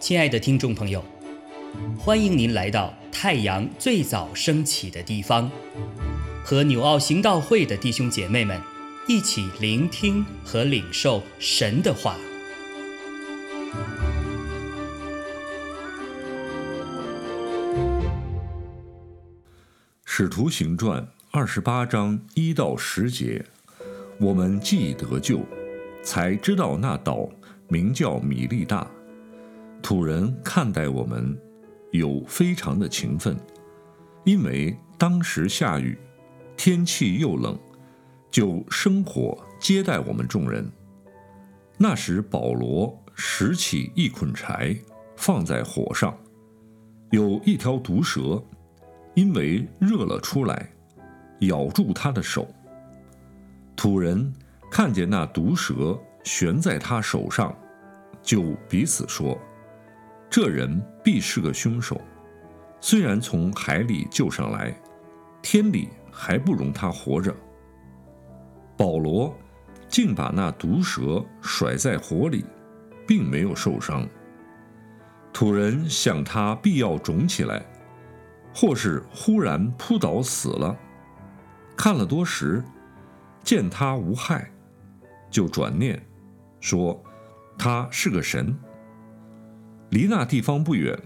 亲爱的听众朋友，欢迎您来到太阳最早升起的地方，和纽奥行道会的弟兄姐妹们一起聆听和领受神的话。使徒行传二十八章一到十节，我们既得救，才知道那岛名叫米利大。土人看待我们有非常的勤奋，因为当时下雨，天气又冷，就生火接待我们众人。那时保罗拾起一捆柴，放在火上，有一条毒蛇，因为热了出来，咬住他的手。土人看见那毒蛇悬在他手上，就彼此说。这人必是个凶手，虽然从海里救上来，天理还不容他活着。保罗竟把那毒蛇甩在火里，并没有受伤。土人想他必要肿起来，或是忽然扑倒死了。看了多时，见他无害，就转念说他是个神。离那地方不远，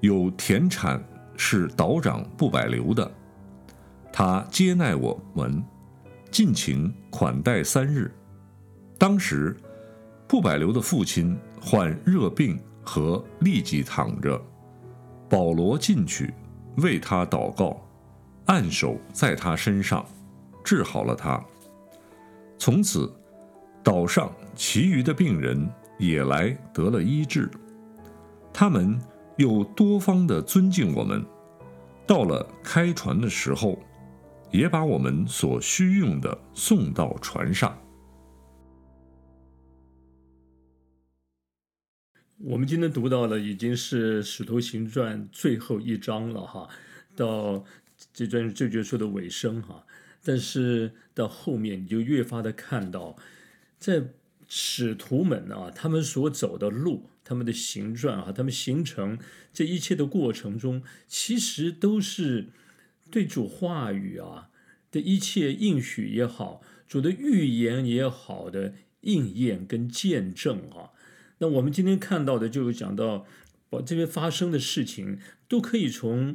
有田产是岛长不百流的，他接待我们，尽情款待三日。当时，不百流的父亲患热病和立即躺着，保罗进去为他祷告，按手在他身上，治好了他。从此，岛上其余的病人也来得了医治。他们又多方的尊敬我们，到了开船的时候，也把我们所需用的送到船上。我们今天读到了已经是《使徒行传》最后一章了哈，到这卷这卷书的尾声哈，但是到后面你就越发的看到，在使徒们啊，他们所走的路。他们的形状啊，他们形成这一切的过程中，其实都是对主话语啊的一切应许也好，主的预言也好的应验跟见证啊。那我们今天看到的，就是讲到把这边发生的事情，都可以从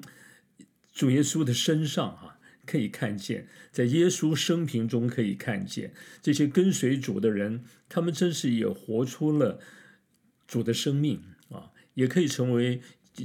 主耶稣的身上啊可以看见，在耶稣生平中可以看见这些跟随主的人，他们真是也活出了。主的生命啊，也可以成为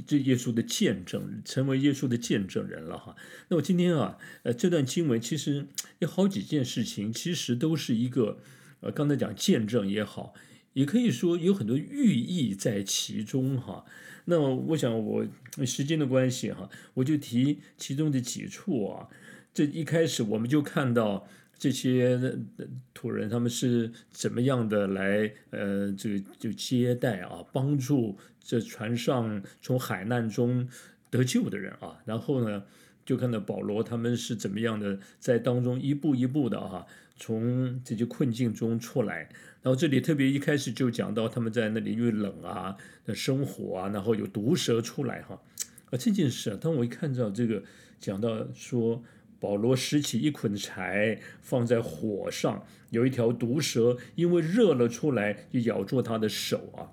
这耶稣的见证，成为耶稣的见证人了哈。那我今天啊，呃，这段经文其实有好几件事情，其实都是一个呃，刚才讲见证也好，也可以说有很多寓意在其中哈。那我想我时间的关系哈，我就提其中的几处啊。这一开始我们就看到。这些土人他们是怎么样的来呃，这个就接待啊，帮助这船上从海难中得救的人啊，然后呢，就看到保罗他们是怎么样的在当中一步一步的哈，从这些困境中出来。然后这里特别一开始就讲到他们在那里因为冷啊那生火啊，然后有毒蛇出来哈啊这件事啊，当我一看到这个讲到说。保罗拾起一捆柴，放在火上，有一条毒蛇，因为热了出来，就咬住他的手啊。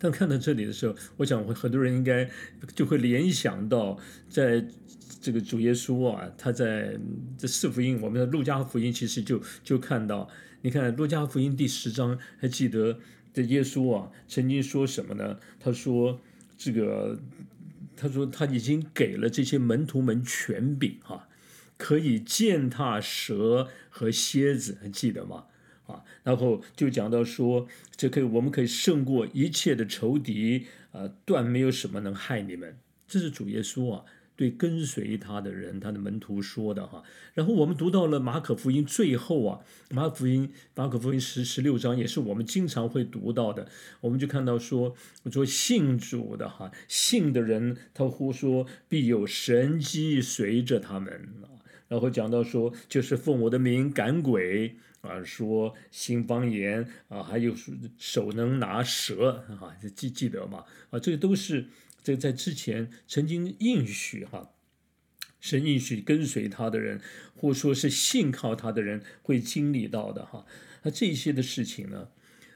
但看到这里的时候，我想会很多人应该就会联想到，在这个主耶稣啊，他在这四福音，我们的路加福音其实就就看到，你看路加福音第十章，还记得这耶稣啊曾经说什么呢？他说这个。他说他已经给了这些门徒们权柄哈，可以践踏蛇和蝎子，还记得吗？啊，然后就讲到说，这可以我们可以胜过一切的仇敌啊，断没有什么能害你们。这是主耶稣啊。对跟随他的人，他的门徒说的哈。然后我们读到了马可福音最后啊，马可福音马可福音十十六章也是我们经常会读到的。我们就看到说，说信主的哈，信的人他呼说必有神机随着他们啊。然后讲到说，就是奉我的名赶鬼啊，说新方言啊，还有手能拿蛇啊，记记得吗？啊，这都是这在之前曾经应许哈，神应许跟随他的人，或说是信靠他的人会经历到的哈。那这些的事情呢？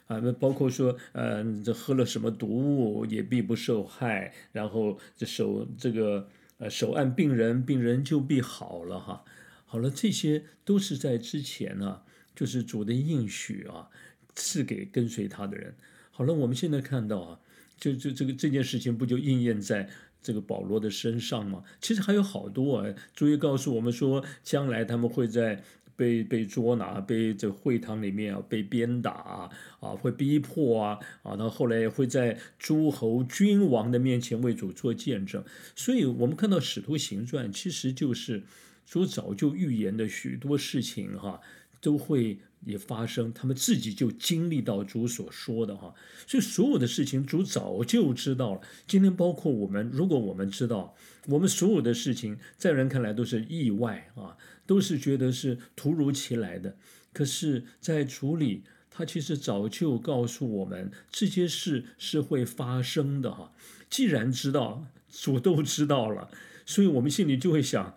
啊，那包括说，嗯，这喝了什么毒物也必不受害，然后这手这个呃手按病人，病人就必好了哈。好了，这些都是在之前呢，就是主的应许啊，赐给跟随他的人。好了，我们现在看到啊，就就这个这件事情不就应验在这个保罗的身上吗？其实还有好多啊，主也告诉我们说，将来他们会在。被被捉拿，被这会堂里面啊被鞭打啊，啊会逼迫啊，啊到后来会在诸侯君王的面前为主做见证。所以，我们看到《使徒行传》，其实就是主早就预言的许多事情哈，都会也发生。他们自己就经历到主所说的哈，所以所有的事情主早就知道了。今天包括我们，如果我们知道，我们所有的事情在人看来都是意外啊。都是觉得是突如其来的，可是，在主里，他其实早就告诉我们这些事是会发生的哈。既然知道，主都知道了，所以我们心里就会想，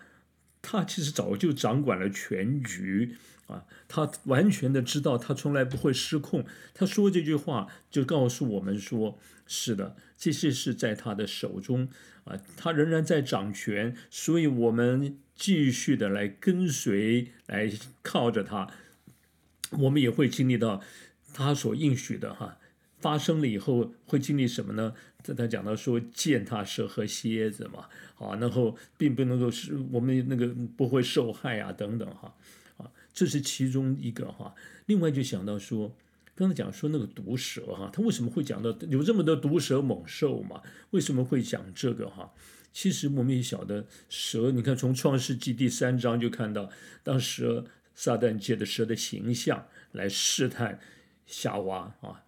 他其实早就掌管了全局啊，他完全的知道，他从来不会失控。他说这句话，就告诉我们说，是的，这些是在他的手中啊，他仍然在掌权，所以我们。继续的来跟随，来靠着他，我们也会经历到他所应许的哈，发生了以后会经历什么呢？在他讲到说践踏蛇和蝎子嘛，啊，然后并不能够是我们那个不会受害啊等等哈，啊，这是其中一个哈。另外就想到说，刚才讲说那个毒蛇哈，他为什么会讲到有这么多毒蛇猛兽嘛？为什么会讲这个哈？其实我们也晓得蛇，你看从创世纪第三章就看到，当蛇撒旦借的蛇的形象来试探夏娃啊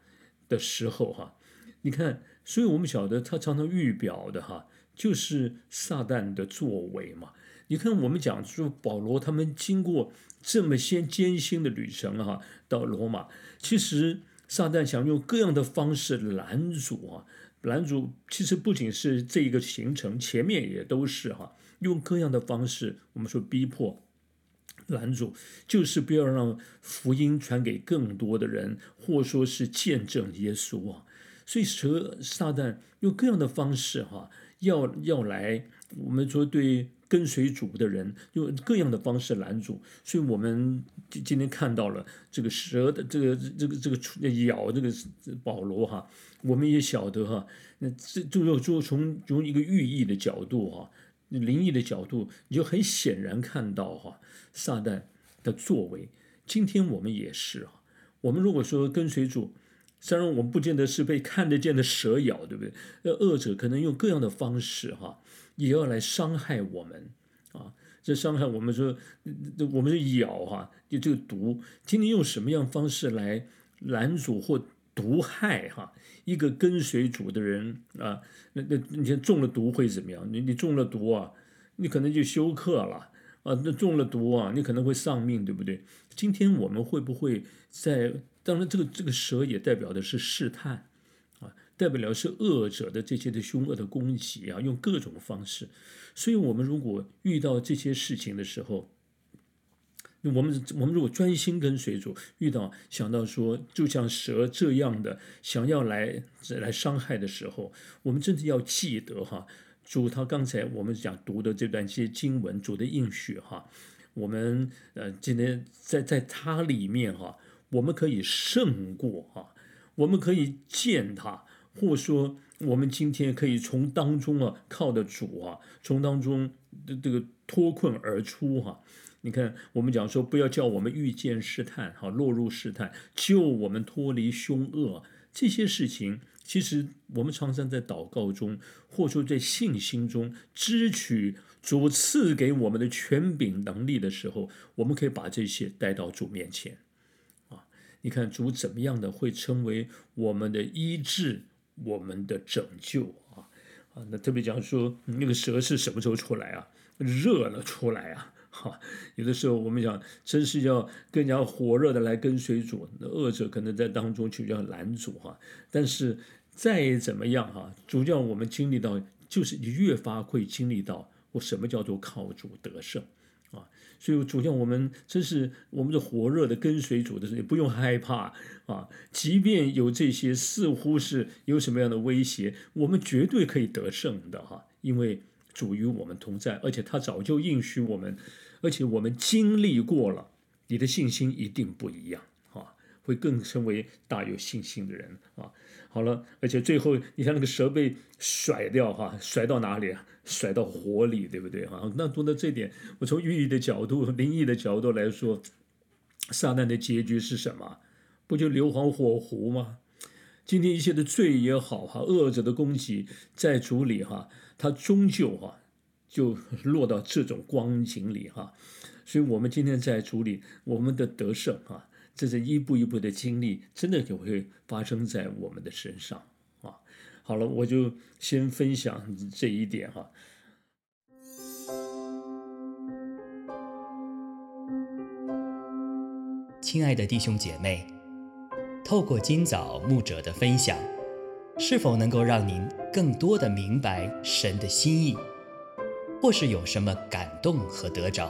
的时候哈，你看，所以我们晓得他常常预表的哈，就是撒旦的作为嘛。你看我们讲说保罗他们经过这么些艰辛的旅程哈，到罗马，其实撒旦想用各样的方式拦阻啊。男主其实不仅是这一个行程，前面也都是哈，用各样的方式，我们说逼迫男主，就是不要让福音传给更多的人，或说是见证耶稣啊。所以蛇撒旦用各样的方式哈，要要来，我们说对。跟随主的人用各样的方式拦阻，所以我们今今天看到了这个蛇的这个这个这个咬这个保罗哈，我们也晓得哈，那这就要说从从一个寓意的角度哈，灵异的角度，你就很显然看到哈，撒旦的作为。今天我们也是哈，我们如果说跟随主，虽然我们不见得是被看得见的蛇咬，对不对？那恶者可能用各样的方式哈。也要来伤害我们啊！这伤害我们说，我们是咬哈，就这个毒，今天用什么样方式来拦阻或毒害哈一个跟随主的人啊？那那你看中了毒会怎么样？你你中了毒啊，你可能就休克了啊！那中了毒啊，你可能会丧命，对不对？今天我们会不会在？当然，这个这个蛇也代表的是试探。代表了是恶者的这些的凶恶的攻击啊，用各种方式。所以，我们如果遇到这些事情的时候，我们我们如果专心跟随主，遇到想到说，就像蛇这样的想要来来伤害的时候，我们真的要记得哈，主他刚才我们讲读的这段些经文，主的应许哈，我们呃今天在在它里面哈，我们可以胜过哈，我们可以见他。或说，我们今天可以从当中啊，靠的主啊，从当中的这个脱困而出哈。你看，我们讲说，不要叫我们遇见试探，哈，落入试探，救我们脱离凶恶。这些事情，其实我们常常在祷告中，或者说在信心中，支取主赐给我们的权柄能力的时候，我们可以把这些带到主面前啊。你看，主怎么样的会成为我们的医治？我们的拯救啊啊！那特别讲说，那个蛇是什么时候出来啊？热了出来啊哈，有的时候我们讲，真是要更加火热的来跟随主，那恶者可能在当中就要拦阻哈。但是再怎么样哈，主叫我们经历到，就是你越发会经历到，我什么叫做靠主得胜啊？所以主要我们真是我们的火热的跟随主的时候，不用害怕啊。即便有这些似乎是有什么样的威胁，我们绝对可以得胜的哈，因为。主与我们同在，而且他早就应许我们，而且我们经历过了，你的信心一定不一样，会更成为大有信心的人啊。好了，而且最后你看那个蛇被甩掉哈，甩到哪里啊？甩到火里，对不对啊？那读到这点，我从寓意的角度、灵异的角度来说，撒旦的结局是什么？不就硫磺火湖吗？今天一切的罪也好哈，恶者的攻击在主里哈。他终究哈，就落到这种光景里哈，所以，我们今天在主里，我们的得胜啊，这是一步一步的经历，真的就会发生在我们的身上啊。好了，我就先分享这一点哈。亲爱的弟兄姐妹，透过今早牧者的分享。是否能够让您更多的明白神的心意，或是有什么感动和得着？